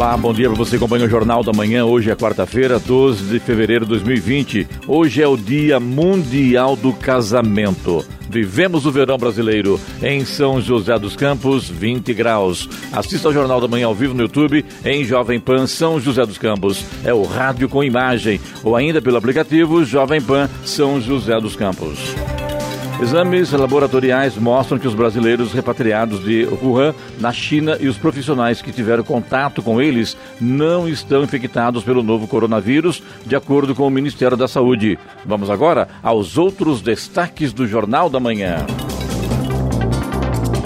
Olá, bom dia para você acompanha o Jornal da Manhã. Hoje é quarta-feira, 12 de fevereiro de 2020. Hoje é o Dia Mundial do Casamento. Vivemos o verão brasileiro em São José dos Campos, 20 graus. Assista ao Jornal da Manhã ao vivo no YouTube em Jovem Pan São José dos Campos. É o rádio com imagem ou ainda pelo aplicativo Jovem Pan São José dos Campos. Exames laboratoriais mostram que os brasileiros repatriados de Wuhan, na China, e os profissionais que tiveram contato com eles não estão infectados pelo novo coronavírus, de acordo com o Ministério da Saúde. Vamos agora aos outros destaques do Jornal da Manhã.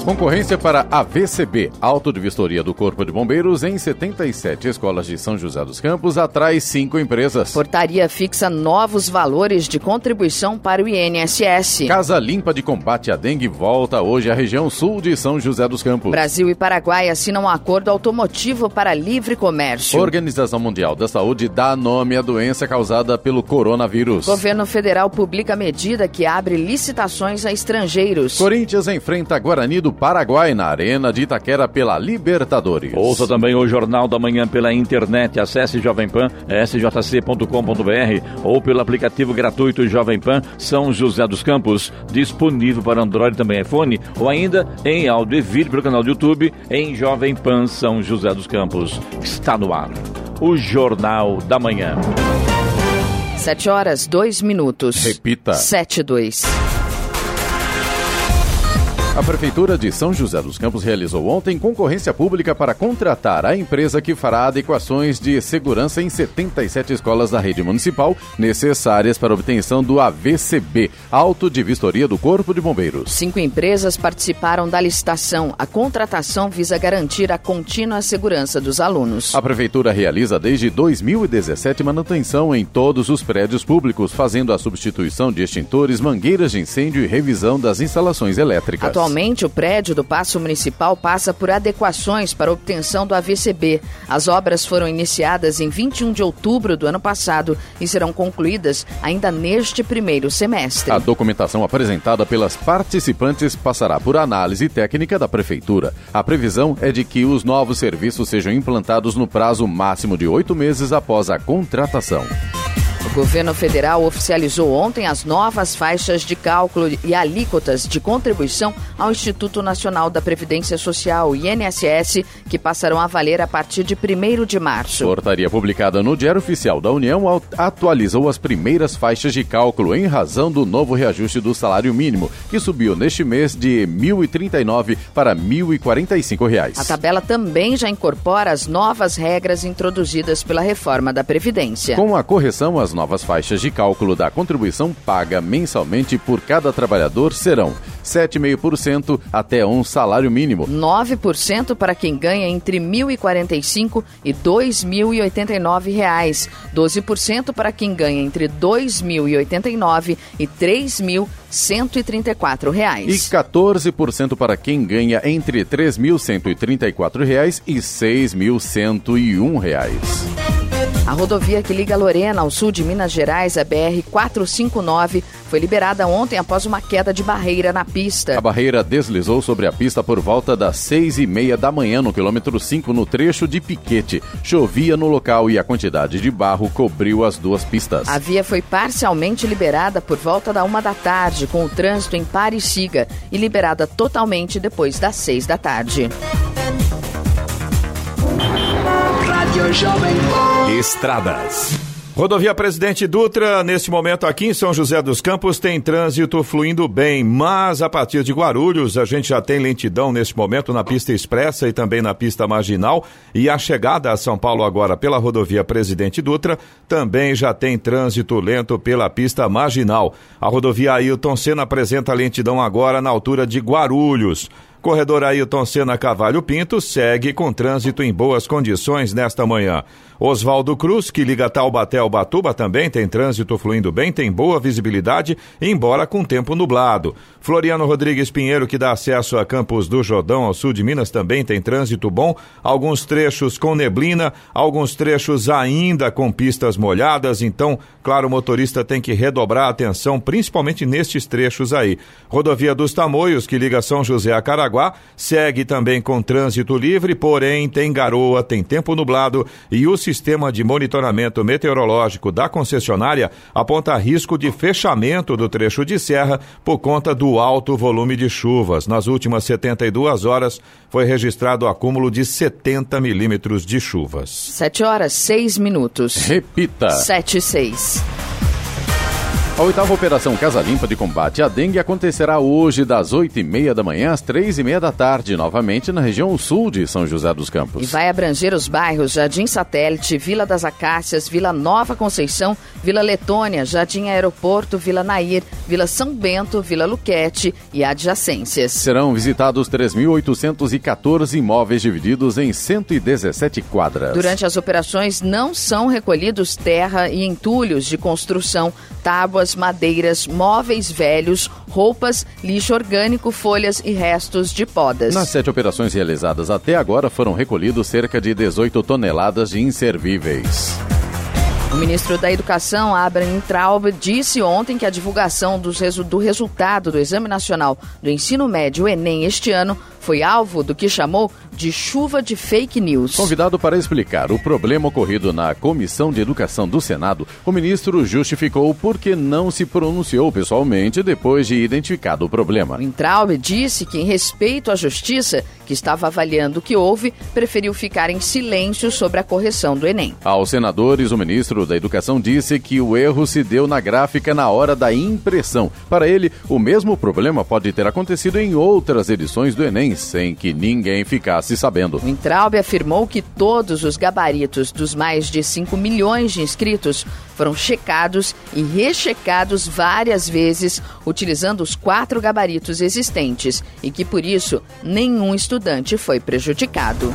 Concorrência para a VCB, Auto de Vistoria do Corpo de Bombeiros, em 77 escolas de São José dos Campos, atrai cinco empresas. Portaria fixa novos valores de contribuição para o INSS. Casa Limpa de Combate à Dengue volta hoje à região sul de São José dos Campos. Brasil e Paraguai assinam um acordo automotivo para livre comércio. Organização Mundial da Saúde dá nome à doença causada pelo coronavírus. Governo federal publica medida que abre licitações a estrangeiros. Corinthians enfrenta Guarani do Paraguai na Arena de Itaquera pela Libertadores. Ouça também o Jornal da Manhã pela internet. Acesse Jovem Pan, sjc.com.br ou pelo aplicativo gratuito Jovem Pan São José dos Campos, disponível para Android e também iPhone, ou ainda em áudio e vídeo pelo canal do YouTube em Jovem Pan São José dos Campos. Está no ar. O Jornal da Manhã. Sete horas, dois minutos. Repita. Sete, dois. A Prefeitura de São José dos Campos realizou ontem concorrência pública para contratar a empresa que fará adequações de segurança em 77 escolas da rede municipal necessárias para obtenção do AVCB, Auto de Vistoria do Corpo de Bombeiros. Cinco empresas participaram da licitação. A contratação visa garantir a contínua segurança dos alunos. A Prefeitura realiza desde 2017 manutenção em todos os prédios públicos, fazendo a substituição de extintores, mangueiras de incêndio e revisão das instalações elétricas. Atualmente, o prédio do Paço Municipal passa por adequações para obtenção do AVCB. As obras foram iniciadas em 21 de outubro do ano passado e serão concluídas ainda neste primeiro semestre. A documentação apresentada pelas participantes passará por análise técnica da Prefeitura. A previsão é de que os novos serviços sejam implantados no prazo máximo de oito meses após a contratação. O governo federal oficializou ontem as novas faixas de cálculo e alíquotas de contribuição ao Instituto Nacional da Previdência Social, INSS, que passarão a valer a partir de 1 de março. Portaria publicada no Diário Oficial da União atualizou as primeiras faixas de cálculo em razão do novo reajuste do salário mínimo, que subiu neste mês de R$ 1.039 para 1.045 reais. A tabela também já incorpora as novas regras introduzidas pela reforma da Previdência. Com a correção, as novas faixas de cálculo da contribuição paga mensalmente por cada trabalhador serão 7,5% até um salário mínimo. 9% para quem ganha entre R$ 1.045 e 2.089 reais. 12% para quem ganha entre R$ 2.089 e 3.134 reais. E 14% para quem ganha entre 3.134 reais e 6.101 reais. A rodovia que liga Lorena ao sul de Minas Gerais, a BR-459, foi liberada ontem após uma queda de barreira na pista. A barreira deslizou sobre a pista por volta das seis e meia da manhã no quilômetro 5 no trecho de Piquete. Chovia no local e a quantidade de barro cobriu as duas pistas. A via foi parcialmente liberada por volta da uma da tarde, com o trânsito em pare e siga, e liberada totalmente depois das seis da tarde. Estradas. Rodovia Presidente Dutra, neste momento aqui em São José dos Campos, tem trânsito fluindo bem, mas a partir de Guarulhos a gente já tem lentidão neste momento na pista expressa e também na pista marginal. E a chegada a São Paulo agora pela rodovia Presidente Dutra também já tem trânsito lento pela pista marginal. A rodovia Ailton Senna apresenta lentidão agora na altura de Guarulhos. Corredor Ailton Senna Cavalho Pinto segue com trânsito em boas condições nesta manhã. Oswaldo Cruz, que liga Taubaté ao Batuba, também tem trânsito fluindo bem, tem boa visibilidade, embora com tempo nublado. Floriano Rodrigues Pinheiro, que dá acesso a Campos do Jordão, ao sul de Minas, também tem trânsito bom, alguns trechos com neblina, alguns trechos ainda com pistas molhadas, então, claro, o motorista tem que redobrar a atenção, principalmente nestes trechos aí. Rodovia dos Tamoios, que liga São José a Caraguá, segue também com trânsito livre, porém tem garoa, tem tempo nublado e o sistema de monitoramento meteorológico da concessionária aponta risco de fechamento do trecho de serra por conta do alto volume de chuvas. Nas últimas 72 horas foi registrado acúmulo de 70 milímetros de chuvas. 7 horas, 6 minutos. Repita. 7 e 6. A oitava Operação Casa Limpa de combate à dengue acontecerá hoje das 8 e meia da manhã às três e meia da tarde, novamente na região sul de São José dos Campos. E vai abranger os bairros Jardim Satélite, Vila das Acácias, Vila Nova Conceição, Vila Letônia, Jardim Aeroporto, Vila Nair, Vila São Bento, Vila Luquete e adjacências. Serão visitados 3.814 imóveis divididos em 117 quadras. Durante as operações não são recolhidos terra e entulhos de construção, tábuas madeiras, móveis velhos, roupas, lixo orgânico, folhas e restos de podas. Nas sete operações realizadas até agora foram recolhidos cerca de 18 toneladas de inservíveis. O ministro da Educação, Abraham Traub, disse ontem que a divulgação do resultado do Exame Nacional do Ensino Médio, Enem, este ano, foi alvo do que chamou de chuva de fake news. Convidado para explicar o problema ocorrido na Comissão de Educação do Senado, o ministro justificou por que não se pronunciou pessoalmente depois de identificado o problema. O disse que, em respeito à justiça, que estava avaliando o que houve, preferiu ficar em silêncio sobre a correção do Enem. Aos senadores, o ministro da Educação disse que o erro se deu na gráfica na hora da impressão. Para ele, o mesmo problema pode ter acontecido em outras edições do Enem, sem que ninguém ficasse sabendo. O Intraub afirmou que todos os gabaritos dos mais de 5 milhões de inscritos foram checados e rechecados várias vezes, utilizando os quatro gabaritos existentes, e que por isso nenhum estudante foi prejudicado.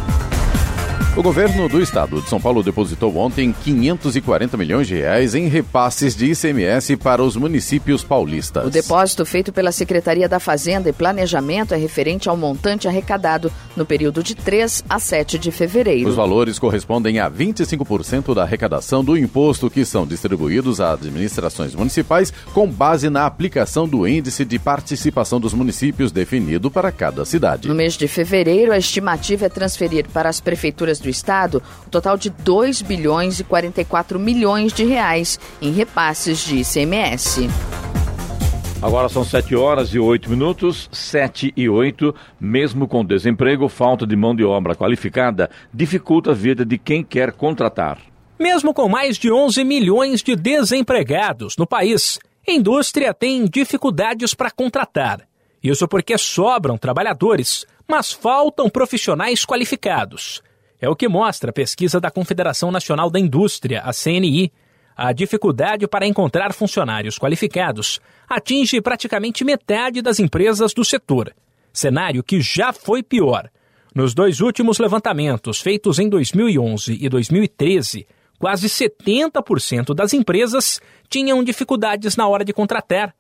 O governo do estado de São Paulo depositou ontem 540 milhões de reais em repasses de ICMS para os municípios paulistas. O depósito feito pela Secretaria da Fazenda e Planejamento é referente ao montante arrecadado no período de 3 a 7 de fevereiro. Os valores correspondem a 25% da arrecadação do imposto que são distribuídos às administrações municipais com base na aplicação do índice de participação dos municípios definido para cada cidade. No mês de fevereiro, a estimativa é transferir para as prefeituras do Estado o total de 2 bilhões e 44 milhões de reais em repasses de ICMS. Agora são 7 horas e 8 minutos, 7 e 8. Mesmo com desemprego, falta de mão de obra qualificada dificulta a vida de quem quer contratar. Mesmo com mais de 11 milhões de desempregados no país, a indústria tem dificuldades para contratar. Isso porque sobram trabalhadores, mas faltam profissionais qualificados. É o que mostra a pesquisa da Confederação Nacional da Indústria, a CNI. A dificuldade para encontrar funcionários qualificados atinge praticamente metade das empresas do setor, cenário que já foi pior. Nos dois últimos levantamentos, feitos em 2011 e 2013, quase 70% das empresas tinham dificuldades na hora de contratar.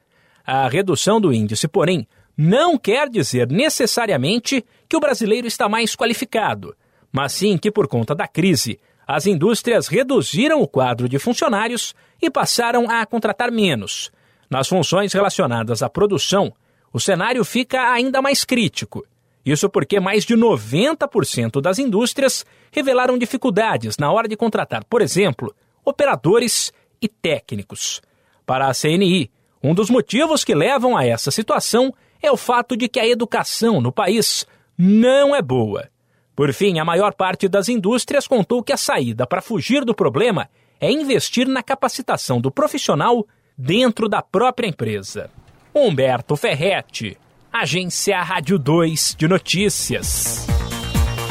A redução do índice, porém, não quer dizer necessariamente que o brasileiro está mais qualificado mas sim que, por conta da crise, as indústrias reduziram o quadro de funcionários e passaram a contratar menos. Nas funções relacionadas à produção, o cenário fica ainda mais crítico. Isso porque mais de 90% das indústrias revelaram dificuldades na hora de contratar, por exemplo, operadores e técnicos. Para a CNI, um dos motivos que levam a essa situação é o fato de que a educação no país não é boa. Por fim, a maior parte das indústrias contou que a saída para fugir do problema é investir na capacitação do profissional dentro da própria empresa. Humberto Ferretti, Agência Rádio 2 de Notícias.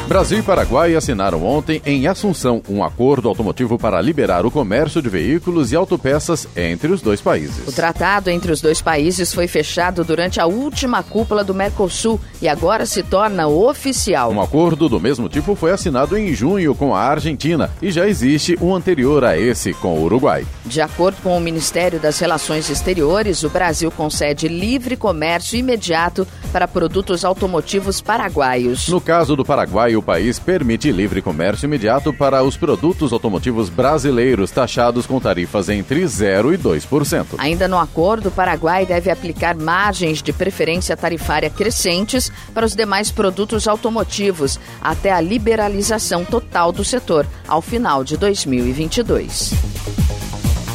Brasil e Paraguai assinaram ontem em Assunção um acordo automotivo para liberar o comércio de veículos e autopeças entre os dois países. O tratado entre os dois países foi fechado durante a última cúpula do Mercosul e agora se torna oficial. Um acordo do mesmo tipo foi assinado em junho com a Argentina e já existe um anterior a esse com o Uruguai. De acordo com o Ministério das Relações Exteriores, o Brasil concede livre comércio imediato para produtos automotivos paraguaios. No caso do Paraguai, o país permite livre comércio imediato para os produtos automotivos brasileiros taxados com tarifas entre 0 e 2%. Ainda no acordo, o Paraguai deve aplicar margens de preferência tarifária crescentes para os demais produtos automotivos até a liberalização total do setor ao final de 2022.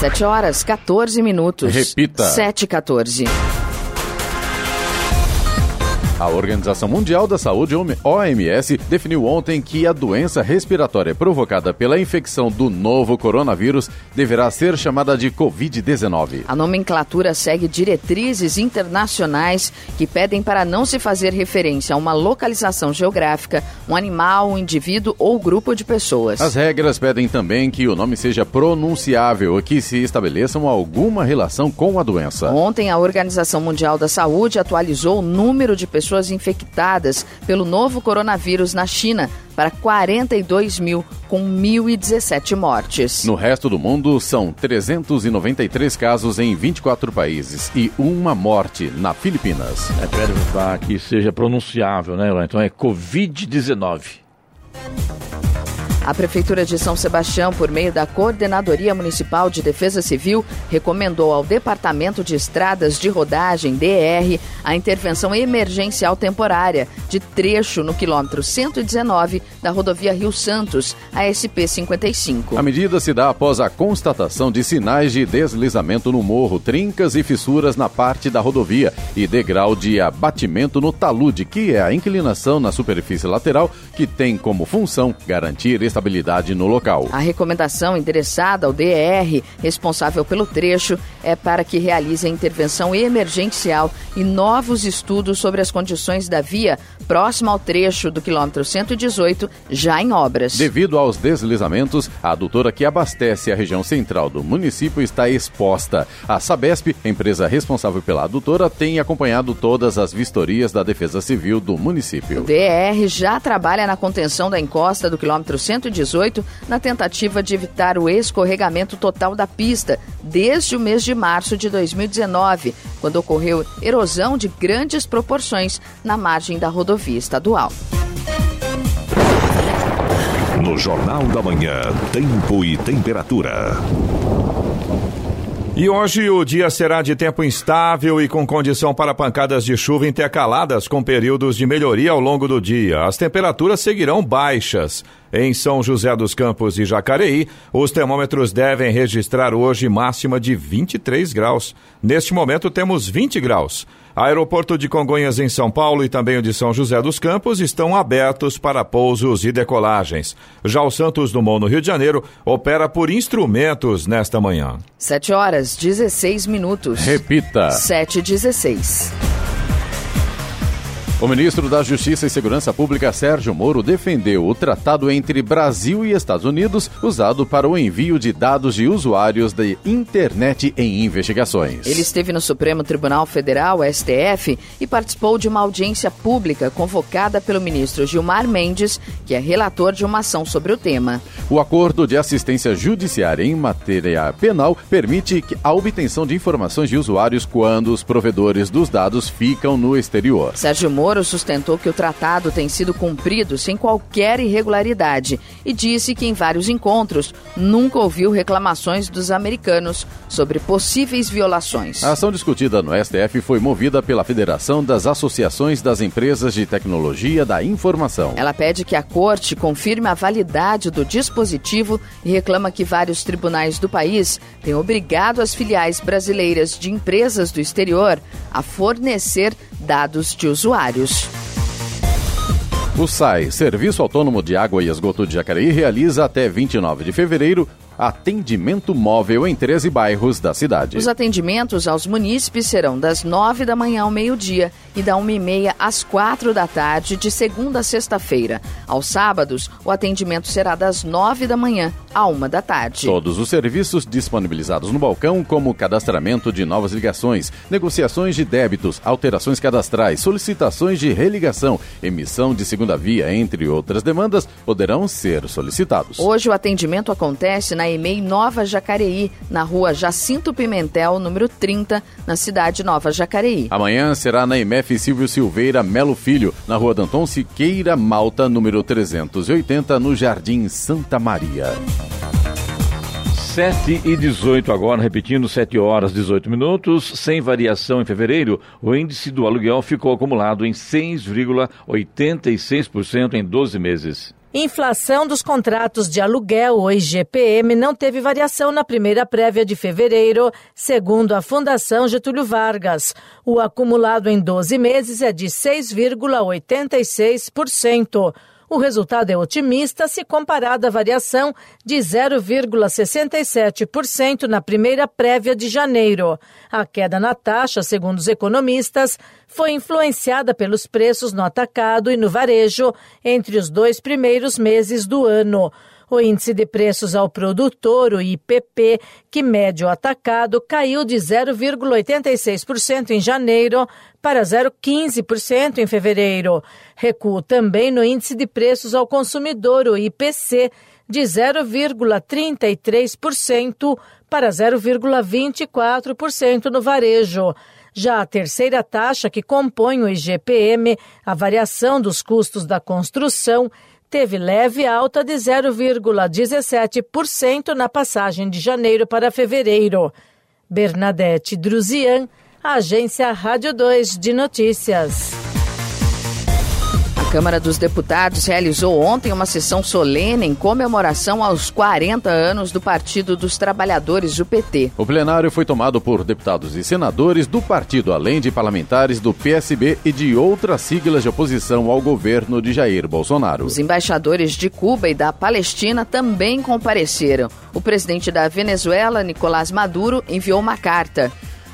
7 horas 14 minutos. Repita. 7 e 14. A Organização Mundial da Saúde, OMS, definiu ontem que a doença respiratória provocada pela infecção do novo coronavírus deverá ser chamada de Covid-19. A nomenclatura segue diretrizes internacionais que pedem para não se fazer referência a uma localização geográfica, um animal, um indivíduo ou grupo de pessoas. As regras pedem também que o nome seja pronunciável e que se estabeleçam alguma relação com a doença. Ontem, a Organização Mundial da Saúde atualizou o número de pessoas pessoas infectadas pelo novo coronavírus na China para 42 mil, com 1.017 mortes. No resto do mundo, são 393 casos em 24 países e uma morte na Filipinas. É, pede para que seja pronunciável, né, Então é Covid-19. A Prefeitura de São Sebastião, por meio da Coordenadoria Municipal de Defesa Civil, recomendou ao Departamento de Estradas de Rodagem, DR, a intervenção emergencial temporária de trecho no quilômetro 119 da rodovia Rio Santos, a SP-55. A medida se dá após a constatação de sinais de deslizamento no morro, trincas e fissuras na parte da rodovia e degrau de abatimento no talude, que é a inclinação na superfície lateral que tem como função garantir estabilidade no local. A recomendação endereçada ao DR, responsável pelo trecho, é para que realize a intervenção emergencial e novos estudos sobre as condições da via próxima ao trecho do quilômetro 118, já em obras. Devido aos deslizamentos, a adutora que abastece a região central do município está exposta. A Sabesp, empresa responsável pela adutora, tem acompanhado todas as vistorias da Defesa Civil do município. O DR já trabalha na contenção da encosta do quilômetro 118 na tentativa de evitar o escorregamento total da pista desde o mês de março de 2019, quando ocorreu erosão de grandes proporções na margem da rodovia estadual. No Jornal da Manhã, Tempo e Temperatura. E hoje o dia será de tempo instável e com condição para pancadas de chuva intercaladas com períodos de melhoria ao longo do dia. As temperaturas seguirão baixas. Em São José dos Campos e Jacareí, os termômetros devem registrar hoje máxima de 23 graus. Neste momento temos 20 graus. Aeroporto de Congonhas em São Paulo e também o de São José dos Campos estão abertos para pousos e decolagens. Já o Santos Dumont no Rio de Janeiro opera por instrumentos nesta manhã. 7 horas 16 minutos. Repita. 7 16. O ministro da Justiça e Segurança Pública, Sérgio Moro, defendeu o tratado entre Brasil e Estados Unidos usado para o envio de dados de usuários da internet em investigações. Ele esteve no Supremo Tribunal Federal, STF, e participou de uma audiência pública convocada pelo ministro Gilmar Mendes, que é relator de uma ação sobre o tema. O acordo de assistência judiciária em matéria penal permite a obtenção de informações de usuários quando os provedores dos dados ficam no exterior. Sérgio Moro Moro sustentou que o tratado tem sido cumprido sem qualquer irregularidade e disse que em vários encontros nunca ouviu reclamações dos americanos sobre possíveis violações. A ação discutida no STF foi movida pela Federação das Associações das Empresas de Tecnologia da Informação. Ela pede que a corte confirme a validade do dispositivo e reclama que vários tribunais do país têm obrigado as filiais brasileiras de empresas do exterior a fornecer dados de usuários. O SAI, Serviço Autônomo de Água e Esgoto de Jacareí, realiza até 29 de fevereiro atendimento móvel em 13 bairros da cidade. Os atendimentos aos munícipes serão das 9 da manhã ao meio-dia e da 1 e meia às 4 da tarde, de segunda a sexta-feira. Aos sábados, o atendimento será das 9 da manhã à 1 da tarde. Todos os serviços disponibilizados no balcão, como cadastramento de novas ligações, negociações de débitos, alterações cadastrais, solicitações de religação, emissão de segunda via, entre outras demandas, poderão ser solicitados. Hoje o atendimento acontece na EMEI Nova Jacareí, na rua Jacinto Pimentel, número 30, na cidade Nova Jacareí. Amanhã será na IMEF Silvio Silveira Melo Filho, na rua Danton Siqueira Malta, número 380, no Jardim Santa Maria. 7 e 18 agora, repetindo, 7 horas 18 minutos, sem variação em fevereiro, o índice do aluguel ficou acumulado em 6,86% em 12 meses. Inflação dos contratos de aluguel, o IGPM, não teve variação na primeira prévia de fevereiro, segundo a Fundação Getúlio Vargas. O acumulado em 12 meses é de 6,86%. O resultado é otimista se comparado à variação de 0,67% na primeira prévia de janeiro. A queda na taxa, segundo os economistas, foi influenciada pelos preços no atacado e no varejo entre os dois primeiros meses do ano. O índice de preços ao produtor, o IPP, que mede o atacado, caiu de 0,86% em janeiro para 0,15% em fevereiro. Recuo também no índice de preços ao consumidor, o IPC, de 0,33% para 0,24% no varejo. Já a terceira taxa, que compõe o IGPM, a variação dos custos da construção, teve leve alta de 0,17% na passagem de janeiro para fevereiro. Bernadette Druzian, Agência Rádio 2 de Notícias. A Câmara dos Deputados realizou ontem uma sessão solene em comemoração aos 40 anos do Partido dos Trabalhadores, o PT. O plenário foi tomado por deputados e senadores do partido, além de parlamentares do PSB e de outras siglas de oposição ao governo de Jair Bolsonaro. Os embaixadores de Cuba e da Palestina também compareceram. O presidente da Venezuela, Nicolás Maduro, enviou uma carta.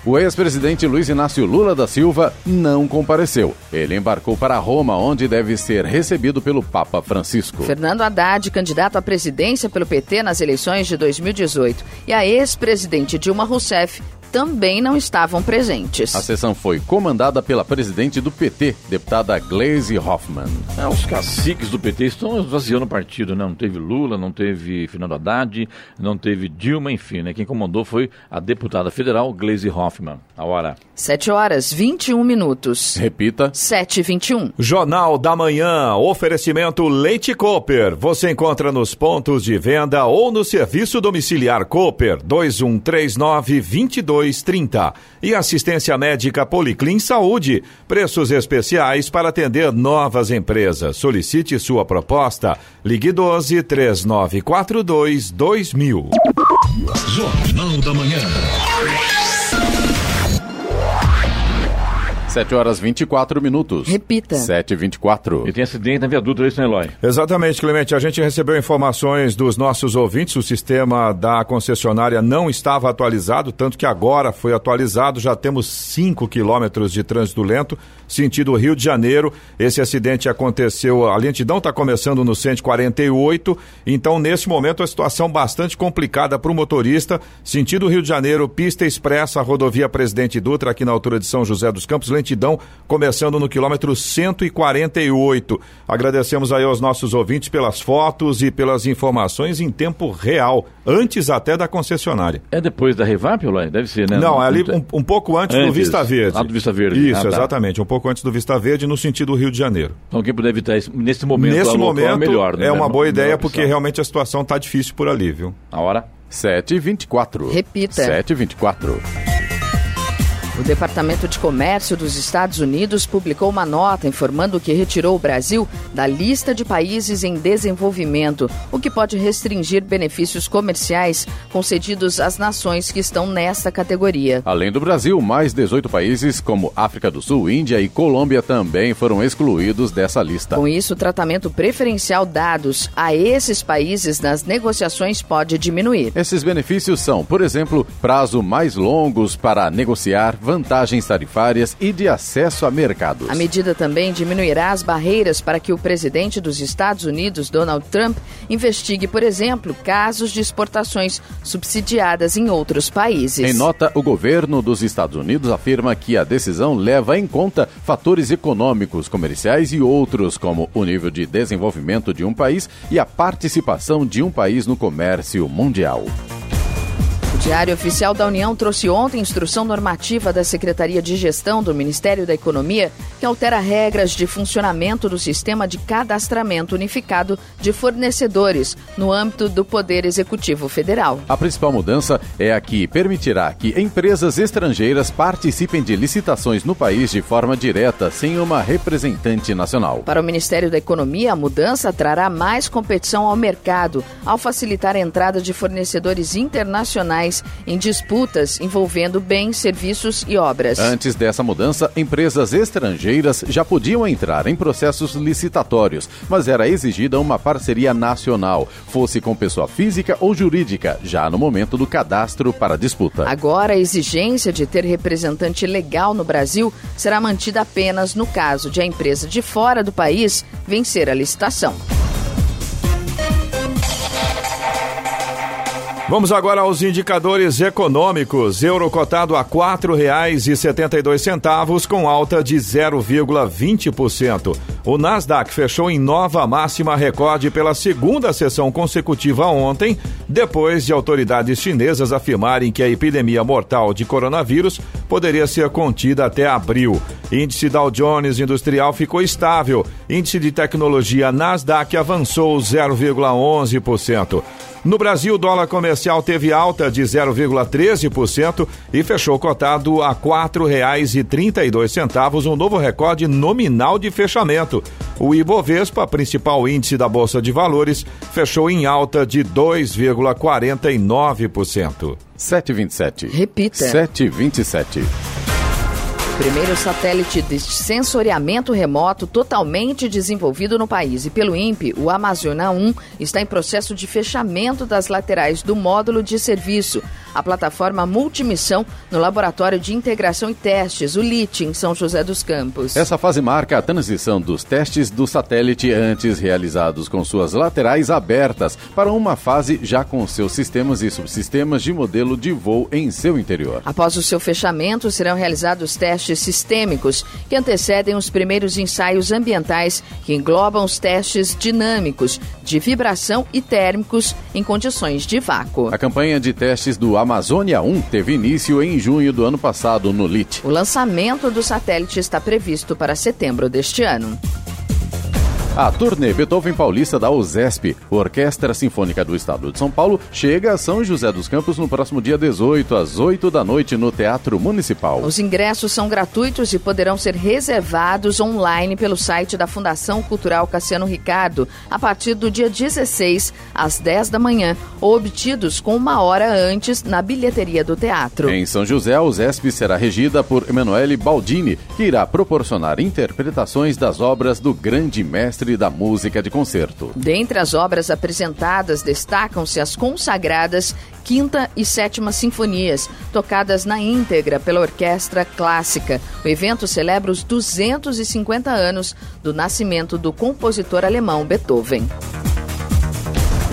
O ex-presidente Luiz Inácio Lula da Silva não compareceu. Ele embarcou para Roma, onde deve ser recebido pelo Papa Francisco. Fernando Haddad, candidato à presidência pelo PT nas eleições de 2018, e a ex-presidente Dilma Rousseff também não estavam presentes. A sessão foi comandada pela presidente do PT, deputada Glaze Hoffmann. É, os caciques do PT estão esvaziando o partido, né? Não teve Lula, não teve Fernando Haddad, não teve Dilma, enfim, né? Quem comandou foi a deputada federal Glaze Hoffmann. A hora. 7 horas 21 minutos. Repita. 7 e 21. Jornal da Manhã, oferecimento Leite Cooper. Você encontra nos pontos de venda ou no serviço domiciliar Cooper 2139 2230. E assistência médica Policlin Saúde. Preços especiais para atender novas empresas. Solicite sua proposta. Ligue 12 3942 2000. Jornal da Manhã. 7 horas 24 minutos. Repita. 7 e 24. E tem acidente na viaduto, é isso, né, Eloy? Exatamente, Clemente. A gente recebeu informações dos nossos ouvintes. O sistema da concessionária não estava atualizado, tanto que agora foi atualizado. Já temos 5 quilômetros de trânsito lento, sentido Rio de Janeiro. Esse acidente aconteceu, a lentidão está começando no 148. Então, nesse momento, a situação bastante complicada para o motorista. Sentido Rio de Janeiro, pista expressa, rodovia Presidente Dutra, aqui na altura de São José dos Campos. Lentidão lentidão, começando no quilômetro 148. Agradecemos aí aos nossos ouvintes pelas fotos e pelas informações em tempo real, antes até da concessionária. É depois da Revap, Lai? Deve ser, né? Não, é ali um, um pouco antes, antes, do Vista Verde. Ah, do Vista Verde. Isso, ah, tá. exatamente, um pouco antes do Vista Verde, no sentido Rio de Janeiro. Então quem puder evitar isso, nesse momento, nesse momento é melhor, né? É uma boa ideia, porque realmente a situação está difícil por ali, viu? A hora? 7h24. Repita. 7h24. O Departamento de Comércio dos Estados Unidos publicou uma nota informando que retirou o Brasil da lista de países em desenvolvimento, o que pode restringir benefícios comerciais concedidos às nações que estão nesta categoria. Além do Brasil, mais 18 países, como África do Sul, Índia e Colômbia, também foram excluídos dessa lista. Com isso, o tratamento preferencial dados a esses países nas negociações pode diminuir. Esses benefícios são, por exemplo, prazo mais longos para negociar vantagens tarifárias e de acesso a mercados. A medida também diminuirá as barreiras para que o presidente dos Estados Unidos, Donald Trump, investigue, por exemplo, casos de exportações subsidiadas em outros países. Em nota, o governo dos Estados Unidos afirma que a decisão leva em conta fatores econômicos, comerciais e outros, como o nível de desenvolvimento de um país e a participação de um país no comércio mundial. Diário Oficial da União trouxe ontem instrução normativa da Secretaria de Gestão do Ministério da Economia que altera regras de funcionamento do sistema de cadastramento unificado de fornecedores no âmbito do Poder Executivo Federal. A principal mudança é a que permitirá que empresas estrangeiras participem de licitações no país de forma direta, sem uma representante nacional. Para o Ministério da Economia, a mudança trará mais competição ao mercado, ao facilitar a entrada de fornecedores internacionais em disputas envolvendo bens, serviços e obras. Antes dessa mudança, empresas estrangeiras já podiam entrar em processos licitatórios, mas era exigida uma parceria nacional, fosse com pessoa física ou jurídica, já no momento do cadastro para disputa. Agora, a exigência de ter representante legal no Brasil será mantida apenas no caso de a empresa de fora do país vencer a licitação. Vamos agora aos indicadores econômicos. Euro cotado a R$ 4,72 com alta de 0,20%. O Nasdaq fechou em nova máxima recorde pela segunda sessão consecutiva ontem, depois de autoridades chinesas afirmarem que a epidemia mortal de coronavírus poderia ser contida até abril. Índice Dow Jones Industrial ficou estável. Índice de tecnologia Nasdaq avançou 0,11%. No Brasil, o dólar comercial teve alta de 0,13% e fechou cotado a R$ 4,32, um novo recorde nominal de fechamento. O Ibovespa, principal índice da Bolsa de Valores, fechou em alta de 2,49%. 7,27. Repita. 7,27. Primeiro satélite de sensoriamento remoto totalmente desenvolvido no país. E pelo INPE, o Amazônia 1 está em processo de fechamento das laterais do módulo de serviço, a plataforma multimissão no Laboratório de Integração e Testes, o LIT, em São José dos Campos. Essa fase marca a transição dos testes do satélite antes realizados com suas laterais abertas para uma fase já com seus sistemas e subsistemas de modelo de voo em seu interior. Após o seu fechamento, serão realizados testes testes sistêmicos que antecedem os primeiros ensaios ambientais que englobam os testes dinâmicos de vibração e térmicos em condições de vácuo. A campanha de testes do Amazônia 1 teve início em junho do ano passado no LIT. O lançamento do satélite está previsto para setembro deste ano. A turnê Beethoven Paulista da USESP, Orquestra Sinfônica do Estado de São Paulo, chega a São José dos Campos no próximo dia 18, às 8 da noite, no Teatro Municipal. Os ingressos são gratuitos e poderão ser reservados online pelo site da Fundação Cultural Cassiano Ricardo a partir do dia 16, às 10 da manhã, ou obtidos com uma hora antes na bilheteria do teatro. Em São José, a USESP será regida por Emanuele Baldini, que irá proporcionar interpretações das obras do grande mestre mestre da música de concerto. Dentre as obras apresentadas, destacam-se as consagradas Quinta e Sétima Sinfonias, tocadas na íntegra pela Orquestra Clássica. O evento celebra os 250 anos do nascimento do compositor alemão Beethoven.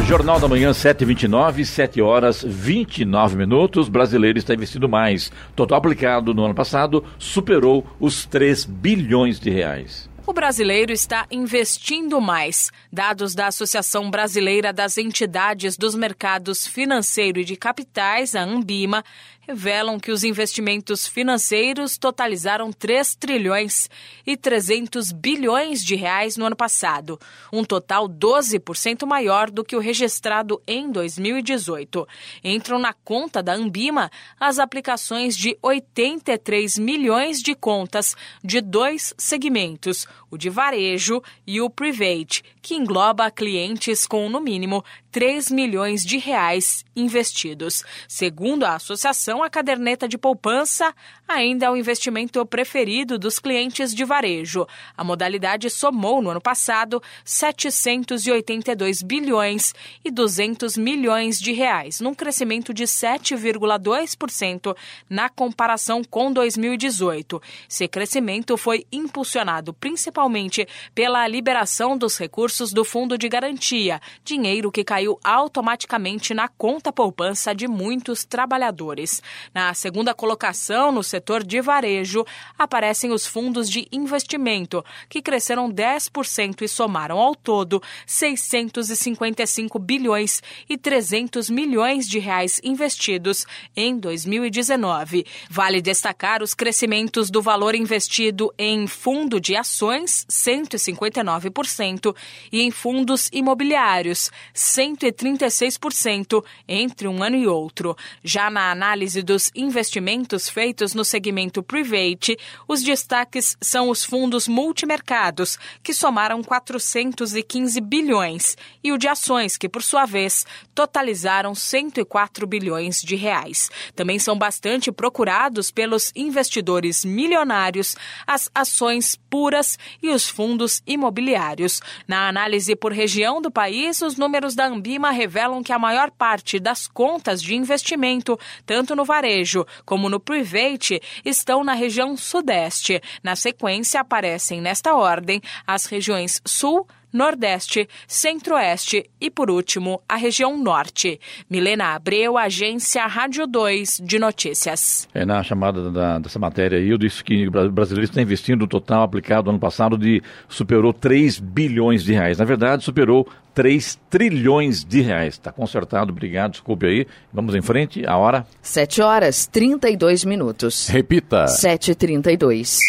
Jornal da Manhã, 7h29, 7 horas 29 minutos. Brasileiro está investindo mais. Total aplicado no ano passado superou os 3 bilhões de reais. O brasileiro está investindo mais. Dados da Associação Brasileira das Entidades dos Mercados Financeiro e de Capitais, a Ambima, revelam que os investimentos financeiros totalizaram 3 trilhões e 300 bilhões de reais no ano passado, um total 12% maior do que o registrado em 2018. Entram na conta da Ambima as aplicações de 83 milhões de contas de dois segmentos, o de varejo e o private, que engloba clientes com no mínimo 3 milhões de reais investidos. Segundo a associação, a caderneta de poupança ainda é o investimento preferido dos clientes de varejo. A modalidade somou no ano passado 782 bilhões e 200 milhões de reais, num crescimento de 7,2% na comparação com 2018. Esse crescimento foi impulsionado principalmente pela liberação dos recursos do Fundo de Garantia, dinheiro que caiu automaticamente na conta poupança de muitos trabalhadores. Na segunda colocação, no setor de varejo, aparecem os fundos de investimento, que cresceram 10% e somaram ao todo 655 bilhões e 300 milhões de reais investidos em 2019. Vale destacar os crescimentos do valor investido em fundo de ações, 159%, e em fundos imobiliários, 100 136% entre um ano e outro. Já na análise dos investimentos feitos no segmento private, os destaques são os fundos multimercados, que somaram 415 bilhões, e o de ações, que por sua vez totalizaram 104 bilhões de reais. Também são bastante procurados pelos investidores milionários as ações puras e os fundos imobiliários. Na análise por região do país, os números da Ambima revelam que a maior parte das contas de investimento, tanto no varejo como no private, estão na região sudeste. Na sequência, aparecem nesta ordem as regiões sul, Nordeste, Centro-Oeste e, por último, a região Norte. Milena Abreu, Agência Rádio 2 de Notícias. É, na chamada da, dessa matéria aí, eu disse que o brasileiro está investindo o total aplicado ano passado de superou 3 bilhões de reais. Na verdade, superou 3 trilhões de reais. Está consertado, obrigado, desculpe aí. Vamos em frente, a hora? 7 horas 32 minutos. Repita. 7h32.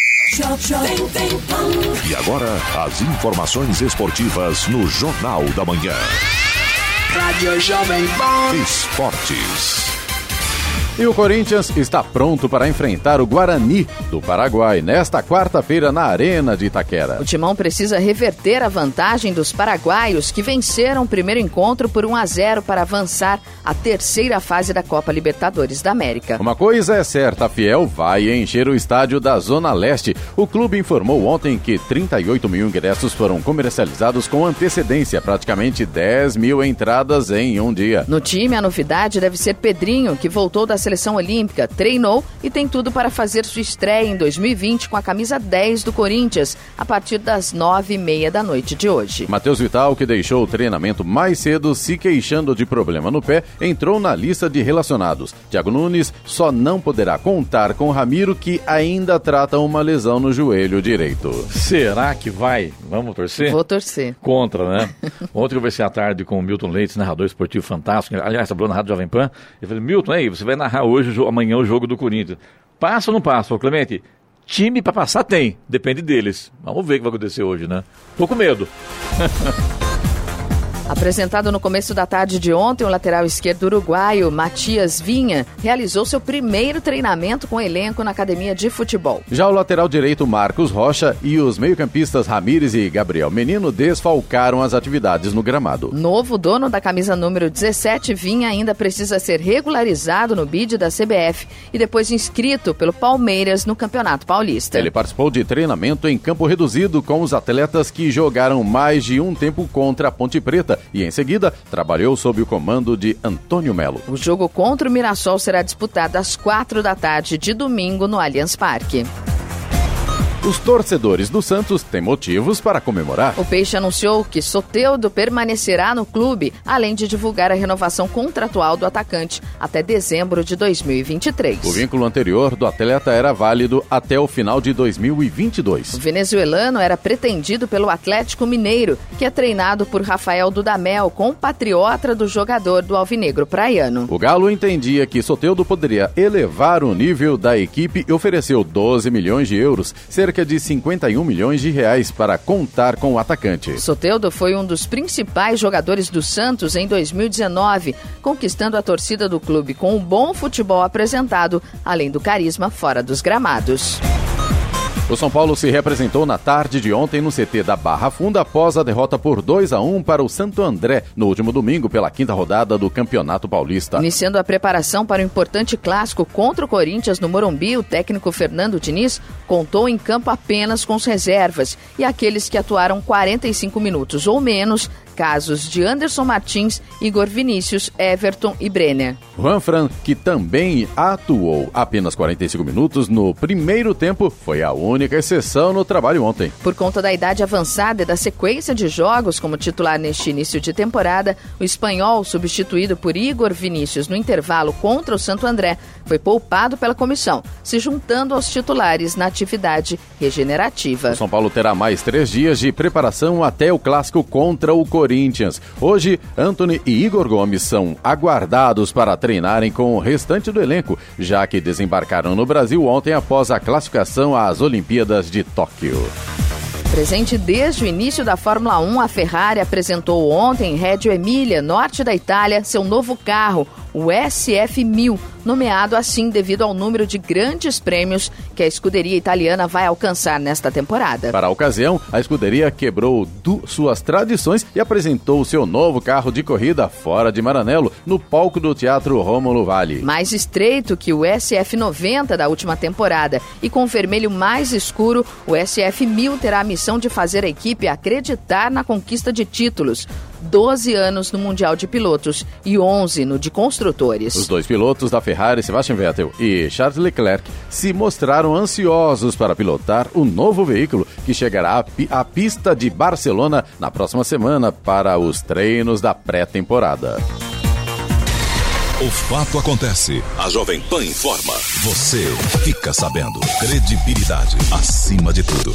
E agora, as informações esportivas no Jornal da Manhã. Rádio Jovem Pan. Esportes. E o Corinthians está pronto para enfrentar o Guarani do Paraguai nesta quarta-feira na Arena de Itaquera. O Timão precisa reverter a vantagem dos paraguaios que venceram o primeiro encontro por 1 a 0 para avançar à terceira fase da Copa Libertadores da América. Uma coisa é certa, a Fiel vai encher o estádio da Zona Leste. O clube informou ontem que 38 mil ingressos foram comercializados com antecedência, praticamente 10 mil entradas em um dia. No time, a novidade deve ser Pedrinho, que voltou da seleção olímpica, treinou e tem tudo para fazer sua estreia em 2020 com a camisa 10 do Corinthians, a partir das nove e meia da noite de hoje. Matheus Vital, que deixou o treinamento mais cedo se queixando de problema no pé, entrou na lista de relacionados. Thiago Nunes só não poderá contar com Ramiro, que ainda trata uma lesão no joelho direito. Será que vai? Vamos torcer? Vou torcer. Contra, né? Ontem eu conversei à tarde com o Milton Leite, narrador esportivo fantástico. Aliás, trabalhou na Rádio Jovem Pan. Eu falei, Milton, aí, você vai narrar hoje, amanhã, o jogo do Corinthians. Passa ou não passa, ô Clemente? Time para passar tem, depende deles. Vamos ver o que vai acontecer hoje, né? Tô com medo. Apresentado no começo da tarde de ontem, o lateral esquerdo uruguaio Matias Vinha realizou seu primeiro treinamento com elenco na academia de futebol. Já o lateral direito Marcos Rocha e os meio-campistas Ramires e Gabriel Menino desfalcaram as atividades no gramado. Novo dono da camisa número 17, Vinha ainda precisa ser regularizado no bid da CBF e depois inscrito pelo Palmeiras no Campeonato Paulista. Ele participou de treinamento em campo reduzido com os atletas que jogaram mais de um tempo contra a Ponte Preta e, em seguida, trabalhou sob o comando de Antônio Melo. O jogo contra o Mirassol será disputado às quatro da tarde de domingo no Allianz Parque. Os torcedores do Santos têm motivos para comemorar. O Peixe anunciou que Soteudo permanecerá no clube, além de divulgar a renovação contratual do atacante até dezembro de 2023. O vínculo anterior do atleta era válido até o final de 2022. O venezuelano era pretendido pelo Atlético Mineiro, que é treinado por Rafael Dudamel, compatriota do jogador do Alvinegro Praiano. O Galo entendia que Soteudo poderia elevar o nível da equipe e ofereceu 12 milhões de euros, cerca cerca de 51 milhões de reais para contar com o atacante. Soteudo foi um dos principais jogadores do Santos em 2019, conquistando a torcida do clube com um bom futebol apresentado, além do carisma fora dos gramados. O São Paulo se representou na tarde de ontem no CT da Barra Funda após a derrota por 2 a 1 para o Santo André no último domingo pela quinta rodada do Campeonato Paulista. Iniciando a preparação para o importante clássico contra o Corinthians no Morumbi, o técnico Fernando Diniz contou em campo apenas com as reservas e aqueles que atuaram 45 minutos ou menos casos de Anderson Martins, Igor Vinícius, Everton e Brenner. Juanfran, que também atuou apenas 45 minutos no primeiro tempo, foi a única exceção no trabalho ontem. Por conta da idade avançada e da sequência de jogos como titular neste início de temporada, o espanhol, substituído por Igor Vinícius no intervalo contra o Santo André, foi poupado pela comissão, se juntando aos titulares na atividade regenerativa. O São Paulo terá mais três dias de preparação até o clássico contra o Corinthians Corinthians. Hoje, Anthony e Igor Gomes são aguardados para treinarem com o restante do elenco, já que desembarcaram no Brasil ontem após a classificação às Olimpíadas de Tóquio. Presente desde o início da Fórmula 1, a Ferrari apresentou ontem em Reggio Emília, norte da Itália, seu novo carro, o SF1000, nomeado assim devido ao número de grandes prêmios que a escuderia italiana vai alcançar nesta temporada. Para a ocasião, a escuderia quebrou suas tradições e apresentou seu novo carro de corrida fora de Maranello, no palco do Teatro Rômulo Vale. Mais estreito que o SF90 da última temporada e com vermelho mais escuro, o SF1000 terá a missão de fazer a equipe acreditar na conquista de títulos. 12 anos no Mundial de Pilotos e 11 no de construtores. Os dois pilotos da Ferrari, Sebastian Vettel e Charles Leclerc, se mostraram ansiosos para pilotar o novo veículo que chegará à pista de Barcelona na próxima semana para os treinos da pré-temporada. O fato acontece. A Jovem Pan informa. Você fica sabendo. Credibilidade acima de tudo.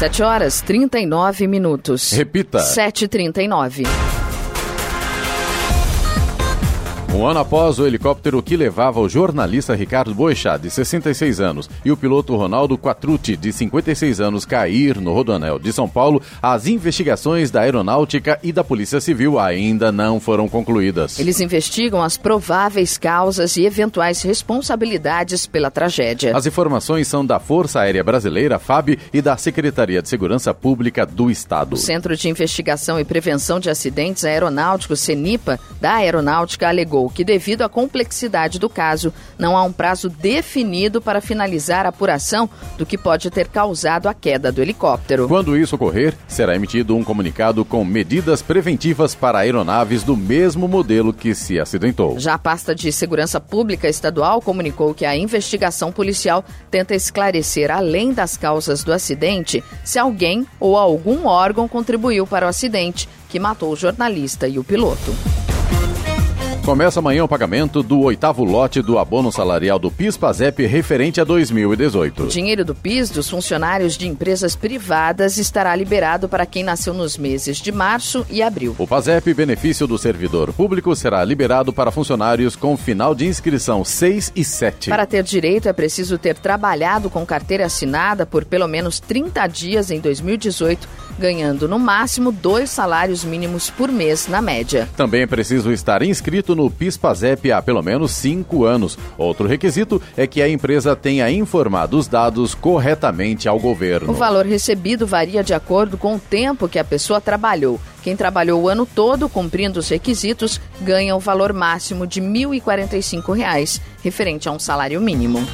7 horas 39 minutos. Repita. 7h39. Um ano após o helicóptero que levava o jornalista Ricardo Boechat, de 66 anos, e o piloto Ronaldo Quatrucci, de 56 anos, cair no Rodoanel de São Paulo, as investigações da Aeronáutica e da Polícia Civil ainda não foram concluídas. Eles investigam as prováveis causas e eventuais responsabilidades pela tragédia. As informações são da Força Aérea Brasileira, FAB, e da Secretaria de Segurança Pública do Estado. O Centro de Investigação e Prevenção de Acidentes Aeronáuticos, CENIPA, da Aeronáutica, alegou que, devido à complexidade do caso, não há um prazo definido para finalizar a apuração do que pode ter causado a queda do helicóptero. Quando isso ocorrer, será emitido um comunicado com medidas preventivas para aeronaves do mesmo modelo que se acidentou. Já a pasta de Segurança Pública Estadual comunicou que a investigação policial tenta esclarecer, além das causas do acidente, se alguém ou algum órgão contribuiu para o acidente que matou o jornalista e o piloto. Começa amanhã o pagamento do oitavo lote do abono salarial do PIS-PASEP referente a 2018. O dinheiro do PIS dos funcionários de empresas privadas estará liberado para quem nasceu nos meses de março e abril. O PASEP, benefício do servidor público, será liberado para funcionários com final de inscrição 6 e 7. Para ter direito, é preciso ter trabalhado com carteira assinada por pelo menos 30 dias em 2018 ganhando no máximo dois salários mínimos por mês na média. Também é preciso estar inscrito no PIS/PASEP há pelo menos cinco anos. Outro requisito é que a empresa tenha informado os dados corretamente ao governo. O valor recebido varia de acordo com o tempo que a pessoa trabalhou. Quem trabalhou o ano todo cumprindo os requisitos ganha o valor máximo de R$ 1.045, referente a um salário mínimo.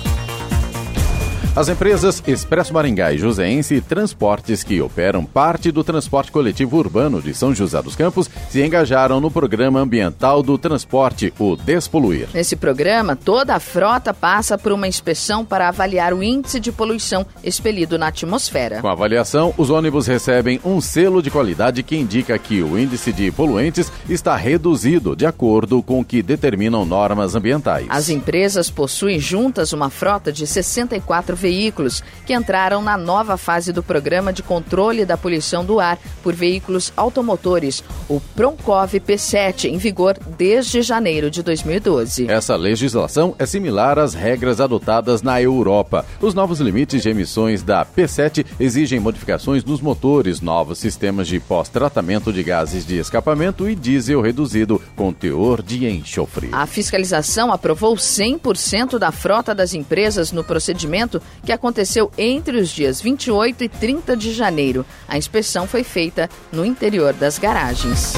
As empresas Expresso Maringá e Joseense Transportes, que operam parte do transporte coletivo urbano de São José dos Campos, se engajaram no Programa Ambiental do Transporte, o Despoluir. Nesse programa, toda a frota passa por uma inspeção para avaliar o índice de poluição expelido na atmosfera. Com a avaliação, os ônibus recebem um selo de qualidade que indica que o índice de poluentes está reduzido de acordo com o que determinam normas ambientais. As empresas possuem juntas uma frota de 64 veículos veículos que entraram na nova fase do programa de controle da poluição do ar por veículos automotores, o Proncov P7, em vigor desde janeiro de 2012. Essa legislação é similar às regras adotadas na Europa. Os novos limites de emissões da P7 exigem modificações nos motores, novos sistemas de pós-tratamento de gases de escapamento e diesel reduzido com teor de enxofre. A fiscalização aprovou 100% da frota das empresas no procedimento que aconteceu entre os dias 28 e 30 de janeiro. A inspeção foi feita no interior das garagens.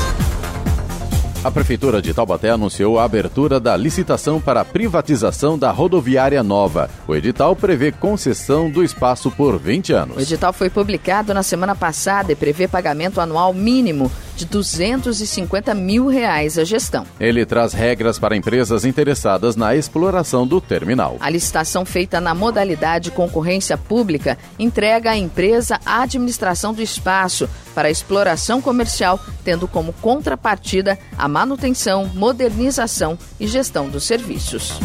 A Prefeitura de Taubaté anunciou a abertura da licitação para a privatização da rodoviária nova. O edital prevê concessão do espaço por 20 anos. O edital foi publicado na semana passada e prevê pagamento anual mínimo de 250 mil reais a gestão. Ele traz regras para empresas interessadas na exploração do terminal. A licitação feita na modalidade concorrência pública entrega à empresa a administração do espaço para exploração comercial, tendo como contrapartida a manutenção, modernização e gestão dos serviços.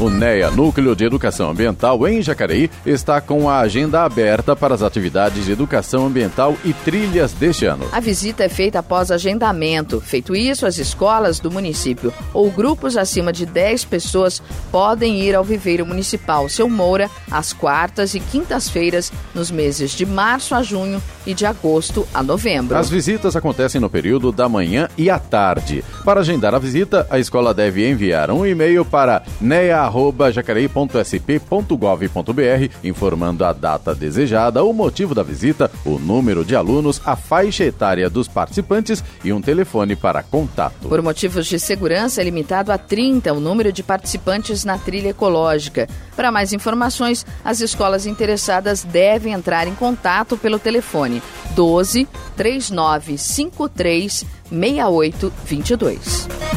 O NEA, Núcleo de Educação Ambiental em Jacareí, está com a agenda aberta para as atividades de educação ambiental e trilhas deste ano. A visita é feita após agendamento. Feito isso, as escolas do município ou grupos acima de 10 pessoas podem ir ao Viveiro Municipal Seu Moura às quartas e quintas-feiras nos meses de março a junho e de agosto a novembro. As visitas acontecem no período da manhã e à tarde. Para agendar a visita, a escola deve enviar um e-mail para nea jacareí.sp.gov.br, informando a data desejada, o motivo da visita, o número de alunos, a faixa etária dos participantes e um telefone para contato. Por motivos de segurança, é limitado a 30 o número de participantes na trilha ecológica. Para mais informações, as escolas interessadas devem entrar em contato pelo telefone 12 3953 6822.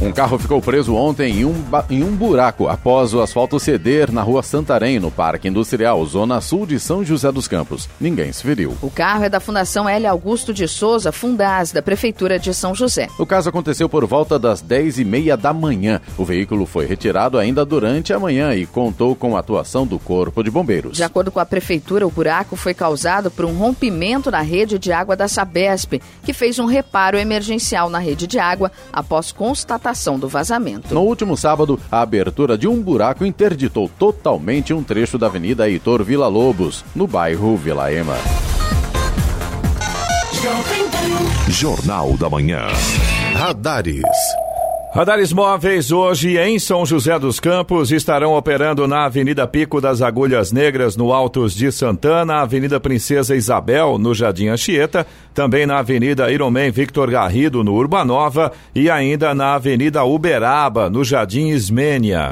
Um carro ficou preso ontem em um, em um buraco após o asfalto ceder na rua Santarém, no Parque Industrial, zona sul de São José dos Campos. Ninguém se feriu. O carro é da Fundação L. Augusto de Souza Fundaz, da Prefeitura de São José. O caso aconteceu por volta das 10 e meia da manhã. O veículo foi retirado ainda durante a manhã e contou com a atuação do Corpo de Bombeiros. De acordo com a Prefeitura, o buraco foi causado por um rompimento na rede de água da Sabesp, que fez um reparo emergencial na rede de água após constatação do vazamento. No último sábado, a abertura de um buraco interditou totalmente um trecho da Avenida Heitor Vila Lobos, no bairro Vila Ema. Jornal da Manhã. Radares. Radares móveis hoje em São José dos Campos estarão operando na Avenida Pico das Agulhas Negras, no Altos de Santana, Avenida Princesa Isabel, no Jardim Anchieta, também na Avenida Ironman Victor Garrido, no Urbanova e ainda na Avenida Uberaba, no Jardim Ismênia.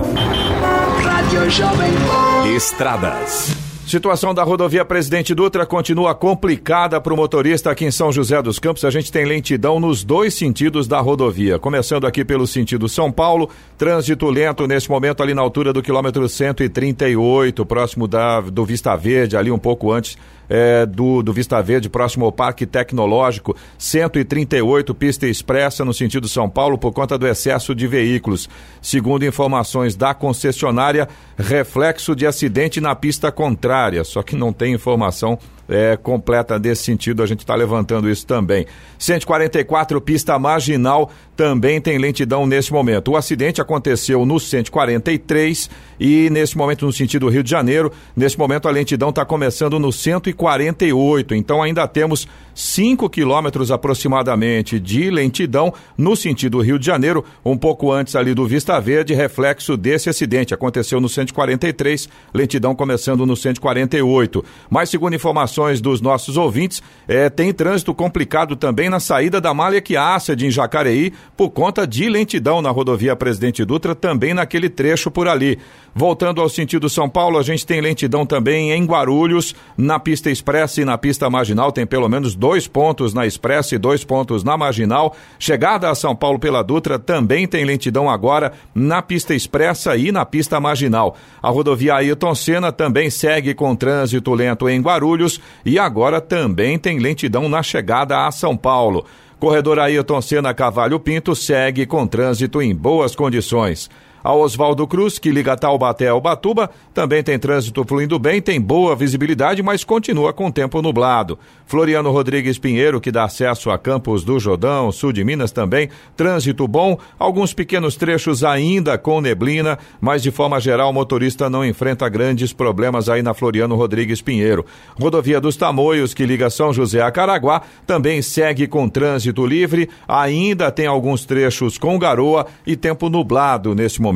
Estradas. Situação da rodovia Presidente Dutra continua complicada para o motorista aqui em São José dos Campos. A gente tem lentidão nos dois sentidos da rodovia. Começando aqui pelo sentido São Paulo, trânsito lento nesse momento ali na altura do quilômetro 138, próximo da, do Vista Verde, ali um pouco antes é, do, do Vista Verde, próximo ao Parque Tecnológico, 138 pista expressa no sentido São Paulo por conta do excesso de veículos. Segundo informações da concessionária, reflexo de acidente na pista contrária, só que não tem informação é, completa nesse sentido, a gente está levantando isso também. 144 pista marginal também tem lentidão nesse momento. O acidente aconteceu no 143 e nesse momento no sentido Rio de Janeiro, nesse momento a lentidão está começando no 148, então ainda temos 5 quilômetros aproximadamente de lentidão no sentido Rio de Janeiro, um pouco antes ali do Vista Verde, reflexo desse acidente. Aconteceu no 143, lentidão começando no 148. Mas segundo informações dos nossos ouvintes, é, tem trânsito complicado também na saída da Malha Quiácea em Jacareí, por conta de lentidão na rodovia Presidente Dutra, também naquele trecho por ali. Voltando ao sentido São Paulo, a gente tem lentidão também em Guarulhos, na pista expressa e na pista marginal, tem pelo menos dois pontos na expressa e dois pontos na marginal. Chegada a São Paulo pela Dutra também tem lentidão agora na pista expressa e na pista marginal. A rodovia Ayrton Senna também segue com trânsito lento em Guarulhos e agora também tem lentidão na chegada a São Paulo. Corredor Ayrton Senna Cavalho Pinto segue com trânsito em boas condições. A Oswaldo Cruz, que liga Taubaté ao Batuba, também tem trânsito fluindo bem, tem boa visibilidade, mas continua com tempo nublado. Floriano Rodrigues Pinheiro, que dá acesso a Campos do Jordão, sul de Minas também, trânsito bom, alguns pequenos trechos ainda com neblina, mas de forma geral o motorista não enfrenta grandes problemas aí na Floriano Rodrigues Pinheiro. Rodovia dos Tamoios, que liga São José a Caraguá, também segue com trânsito livre, ainda tem alguns trechos com garoa e tempo nublado nesse momento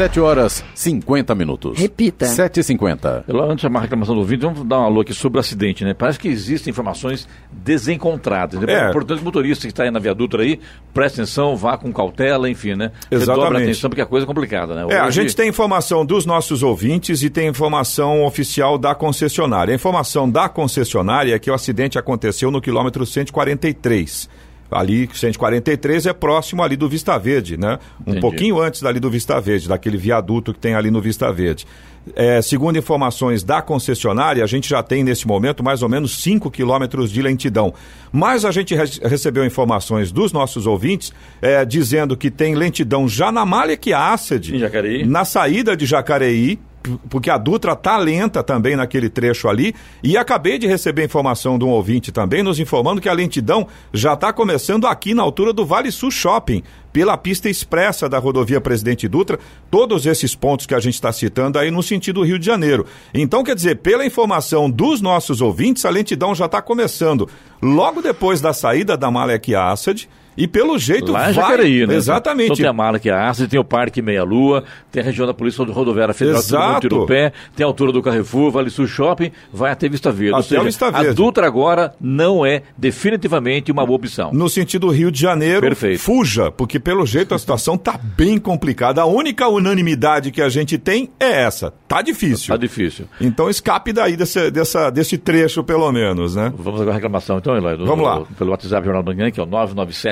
7 horas 50 minutos. Repita. 7h50. Antes de chamar a reclamação do ouvinte, vamos dar um alô aqui sobre o acidente, né? Parece que existem informações desencontradas. Né? É. Portanto, o motorista que está aí na viaduta aí, presta atenção, vá com cautela, enfim, né? Exatamente. Dobra a atenção porque a coisa é complicada, né? É, a Hoje- gente tem informação dos nossos ouvintes e tem informação oficial da concessionária. A informação da concessionária é que o acidente aconteceu no quilômetro 143. Ali, 143 é próximo ali do Vista Verde, né? Um Entendi. pouquinho antes dali do Vista Verde, daquele viaduto que tem ali no Vista Verde. É, segundo informações da concessionária, a gente já tem nesse momento mais ou menos 5 quilômetros de lentidão. Mas a gente re- recebeu informações dos nossos ouvintes é, dizendo que tem lentidão já na Malha que Ácide, Em Jacareí. na saída de Jacareí, porque a Dutra tá lenta também naquele trecho ali, e acabei de receber informação de um ouvinte também nos informando que a lentidão já está começando aqui na altura do Vale Sul Shopping, pela pista expressa da rodovia Presidente Dutra, todos esses pontos que a gente está citando aí no sentido Rio de Janeiro. Então, quer dizer, pela informação dos nossos ouvintes, a lentidão já está começando. Logo depois da saída da Malek Assad, e pelo jeito Lá em vai... Jacareí, né? Exatamente. Então tem a Mala que é a Arce, tem o Parque Meia Lua, tem a região da Polícia Rodoviária Federal Exato. do Tirupé, tem a altura do Carrefour, Vale Sul Shopping, vai até Vista Verde. Até seja, o Vista a Verde. Dutra agora não é definitivamente uma boa opção. no sentido Rio de Janeiro, Perfeito. fuja, porque pelo jeito a situação tá bem complicada. A única unanimidade que a gente tem é essa. Tá difícil. Tá difícil. Então escape daí desse, dessa, desse trecho, pelo menos, né? Vamos agora à reclamação, então, Eloy. Vamos lá. Pelo WhatsApp Jornal da Manhã, que é o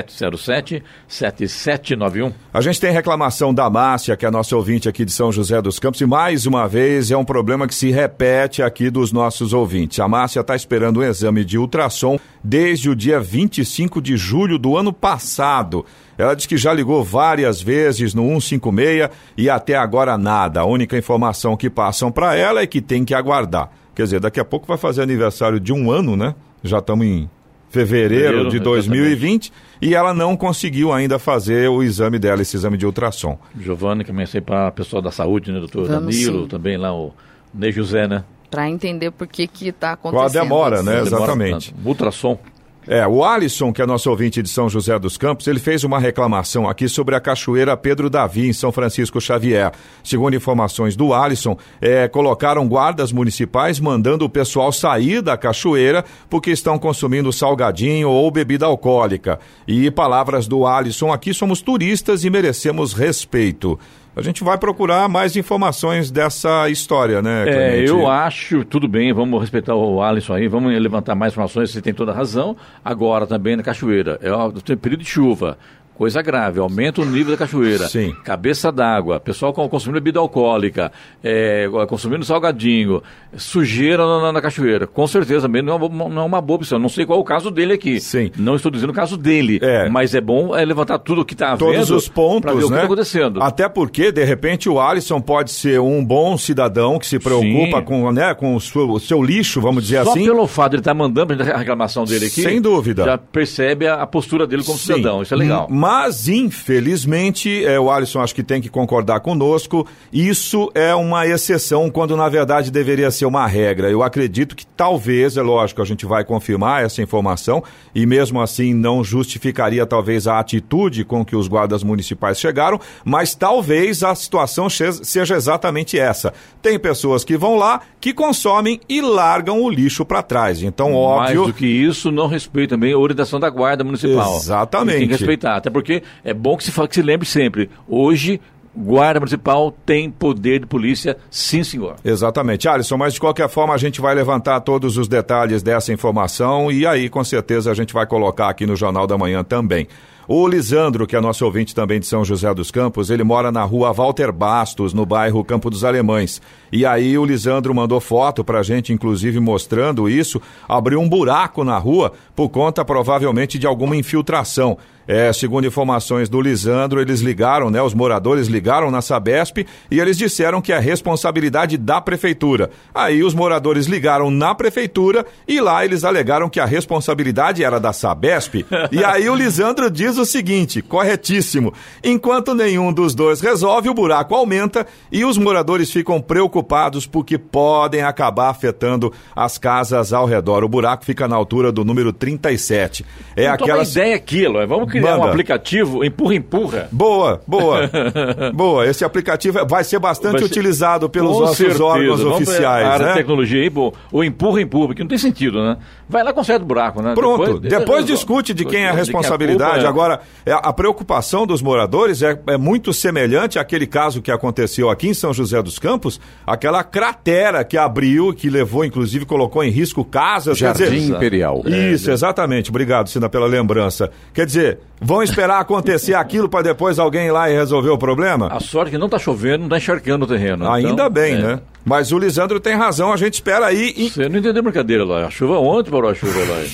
99707-7791. A gente tem reclamação da Márcia, que é nossa ouvinte aqui de São José dos Campos, e mais uma vez é um problema que se repete aqui dos nossos ouvintes. A Márcia está esperando um exame de ultrassom desde o dia 25 de julho do ano passado. Ela diz que já ligou várias vezes no 156 e até agora nada. A única informação que passam para ela é que tem que aguardar. Quer dizer, daqui a pouco vai fazer aniversário de um ano, né? Já estamos em fevereiro de 2020 e ela não conseguiu ainda fazer o exame dela, esse exame de ultrassom. Giovanni, que comecei para a pessoa da saúde, né, doutor Vamos Danilo, sim. também lá o Ney José, né? Para entender por que que tá Qual acontecendo a demora, isso. né? Demora Exatamente. tanto. Ultrassom. É, o Alisson, que é nosso ouvinte de São José dos Campos, ele fez uma reclamação aqui sobre a cachoeira Pedro Davi, em São Francisco Xavier. Segundo informações do Alisson, é, colocaram guardas municipais mandando o pessoal sair da cachoeira porque estão consumindo salgadinho ou bebida alcoólica. E palavras do Alisson aqui, somos turistas e merecemos respeito. A gente vai procurar mais informações dessa história, né, É, Clemente? eu acho, tudo bem, vamos respeitar o Alisson aí, vamos levantar mais informações, você tem toda a razão. Agora também na cachoeira, é o período de chuva. Coisa grave, aumenta o nível da cachoeira. Sim. Cabeça d'água, pessoal consumindo bebida alcoólica, é, consumindo salgadinho, sujeira na, na- na cachoeira. Com certeza também não é, não é uma boa opção. Não sei qual é o caso dele aqui. Sim. Não estou dizendo o caso dele. É. Mas é bom é, levantar tudo o que está havendo. Todos os pontos, ver o que né? está acontecendo. Até porque, de repente, o Alisson pode ser um bom cidadão que se preocupa Sim. com, né, com o seu, o seu lixo, vamos dizer Só assim. pelo fato de ele estar mandando a reclamação dele aqui. Sem dúvida. Já percebe a, a postura dele como Sim. cidadão. Isso é legal. M- Mas, infelizmente, é, o Alisson acho que tem que concordar conosco, isso é uma exceção quando na verdade deveria ser uma regra. Eu acredito que talvez, é lógico, a gente vai confirmar essa informação e mesmo assim não justificaria talvez a atitude com que os guardas municipais chegaram, mas talvez a situação seja exatamente essa. Tem pessoas que vão lá, que consomem e largam o lixo para trás. Então, óbvio. Mais do que isso, não respeita também a orientação da guarda municipal. Exatamente. Tem que respeitar. Até porque é bom que se, fa- que se lembre sempre. Hoje, guarda municipal tem poder de polícia, sim, senhor. Exatamente, Alisson, mas de qualquer forma a gente vai levantar todos os detalhes dessa informação e aí com certeza a gente vai colocar aqui no Jornal da Manhã também. O Lisandro, que é nosso ouvinte também de São José dos Campos, ele mora na rua Walter Bastos, no bairro Campo dos Alemães. E aí o Lisandro mandou foto pra gente, inclusive mostrando isso, abriu um buraco na rua por conta provavelmente de alguma infiltração. É, segundo informações do Lisandro, eles ligaram, né? Os moradores ligaram na Sabesp e eles disseram que é responsabilidade da prefeitura. Aí os moradores ligaram na prefeitura e lá eles alegaram que a responsabilidade era da Sabesp. e aí o Lisandro diz o seguinte, corretíssimo: enquanto nenhum dos dois resolve, o buraco aumenta e os moradores ficam preocupados porque podem acabar afetando as casas ao redor. O buraco fica na altura do número 37. É aquela ideia aqui, Eloy. Vamos criar um Manda. aplicativo empurra-empurra. Boa, boa. boa. Esse aplicativo vai ser bastante Vai ser- utilizado pelos Com nossos certeza. órgãos Vamos oficiais, A área né? tecnologia aí, o empurra-empurra, porque não tem sentido, né? Vai lá, conserta o buraco, né? Pronto, depois, resolve. discute de quem é a responsabilidade. é. Agora, é, a preocupação dos moradores é, é muito semelhante àquele caso que aconteceu aqui em São José dos Campos, aquela cratera que abriu, que levou, inclusive, colocou em risco casas. quer Jardim dizer, Imperial. Isso, exatamente. Obrigado, Sina, pela lembrança. Quer dizer, vão esperar acontecer aquilo para depois alguém ir lá e resolver o problema? A sorte é que não tá chovendo, não tá encharcando o terreno. Ainda Então, bem, é. né? Mas o Lisandro tem razão, a gente espera aí. E... Você não entendeu a brincadeira, Eloy. A chuva ontem parou a chuva, Eloy.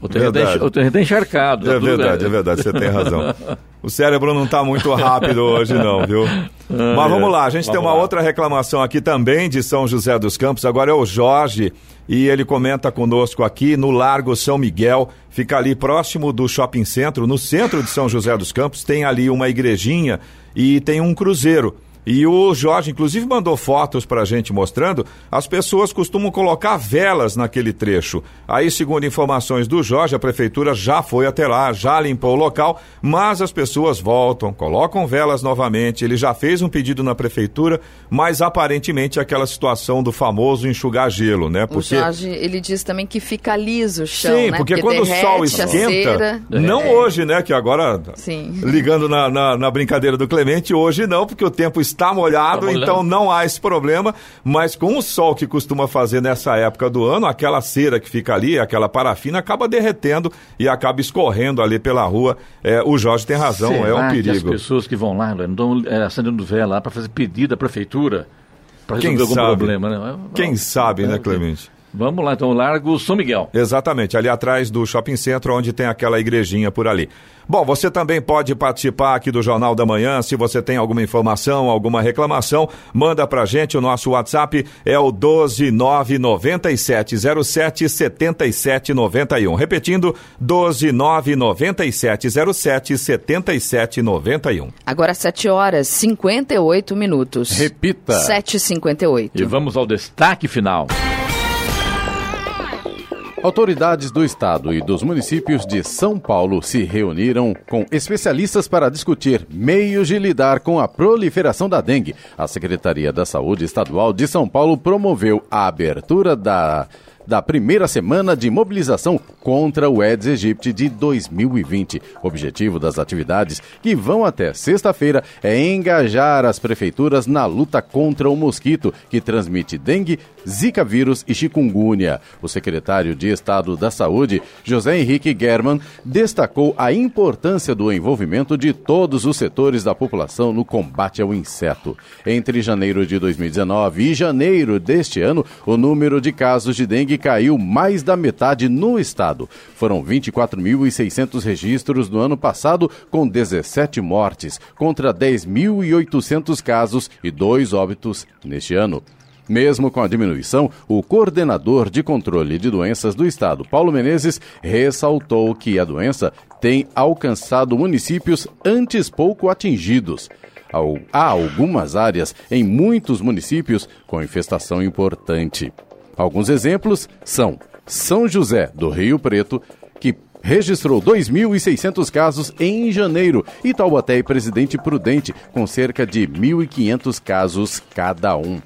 O terreno, tá, Verdade. enx- o terreno tá encharcado. tá É verdade, é verdade, você tem razão. O cérebro não está muito rápido hoje, não, viu? Mas vamos lá, a gente tem uma lá. outra reclamação aqui também de São José dos Campos. Agora é o Jorge e ele comenta conosco aqui no Largo São Miguel. Fica ali próximo do shopping centro, no centro de São José dos Campos. Tem ali uma igrejinha e tem um cruzeiro. E o Jorge, inclusive, mandou fotos pra gente mostrando. As pessoas costumam colocar velas naquele trecho. Aí, segundo informações do Jorge, a prefeitura já foi até lá, já limpou o local, mas as pessoas voltam, colocam velas novamente. Ele já fez um pedido na prefeitura, mas aparentemente aquela situação do famoso enxugar gelo, né? O Jorge, ele diz também que fica liso o chão, Sim, né? porque, quando o sol a esquenta, não É. hoje, né? Que agora, Sim. ligando na, na, na brincadeira do Clemente, hoje não, porque o tempo está molhado, Tá molhado. então não há esse problema. Mas com o sol que costuma fazer nessa época do ano, aquela cera que fica ali, aquela parafina, acaba derretendo e acaba escorrendo ali pela rua. É, o Jorge tem razão, é um Será perigo. as pessoas que vão lá, estão é, acendendo vela lá para fazer pedido à prefeitura para Quem resolver algum sabe? problema, né? Quem sabe, né, É, Clemente? Vamos lá, então, Largo São Miguel. Exatamente, ali atrás do shopping centro, onde tem aquela igrejinha por ali. Bom, você também pode participar aqui do Jornal da Manhã. Se você tem alguma informação, alguma reclamação, manda pra gente. O nosso WhatsApp é o 12997077791. Repetindo, 12997077791. Agora 7 horas 58 minutos. Repita. 7h58. E vamos ao destaque final. Autoridades do Estado e dos municípios de São Paulo se reuniram com especialistas para discutir meios de lidar com a proliferação da dengue. A Secretaria da Saúde Estadual de São Paulo promoveu a abertura da da primeira semana de mobilização contra o Aedes aegypti de 2020. O objetivo das atividades, que vão até sexta-feira, é engajar as prefeituras na luta contra o mosquito, que transmite dengue, zika vírus e chikungunya. O secretário de Estado da Saúde, José Henrique German, destacou a importância do envolvimento de todos os setores da população no combate ao inseto. Entre janeiro de 2019 e janeiro deste ano, o número de casos de dengue caiu mais da metade no estado. Foram 24.600 registros no ano passado, com 17 mortes, contra 10.800 casos e dois óbitos neste ano. Mesmo com a diminuição, o coordenador de controle de doenças do estado, Paulo Menezes, ressaltou que a doença tem alcançado municípios antes pouco atingidos. Há algumas áreas em muitos municípios com infestação importante. Alguns exemplos são São José do Rio Preto, que registrou 2.600 casos em janeiro, e Taubaté e Presidente Prudente, com cerca de 1.500 casos cada um.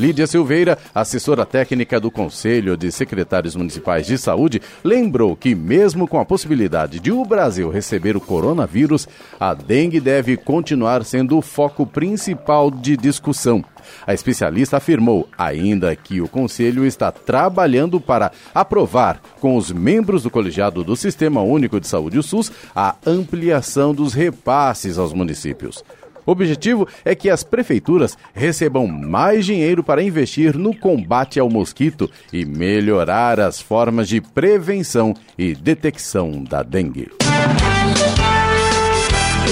Lídia Silveira, assessora técnica do Conselho de Secretários Municipais de Saúde, lembrou que, mesmo com a possibilidade de o Brasil receber o coronavírus, a dengue deve continuar sendo o foco principal de discussão. A especialista afirmou ainda que o Conselho está trabalhando para aprovar, com os membros do colegiado do Sistema Único de Saúde, o SUS, a ampliação dos repasses aos municípios. O objetivo é que as prefeituras recebam mais dinheiro para investir no combate ao mosquito e melhorar as formas de prevenção e detecção da dengue.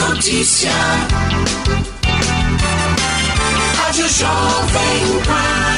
Notícia. Rádio Jovem Pan.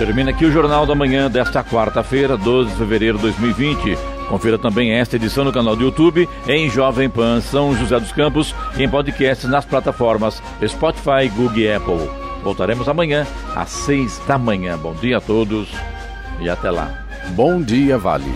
Termina aqui o Jornal da Manhã desta quarta-feira, 12 de fevereiro de 2020. Confira também esta edição no canal do YouTube em Jovem Pan São José dos Campos e em podcast nas plataformas Spotify, Google e Apple. Voltaremos amanhã às seis da manhã. Bom dia a todos e até lá. Bom dia, Vale.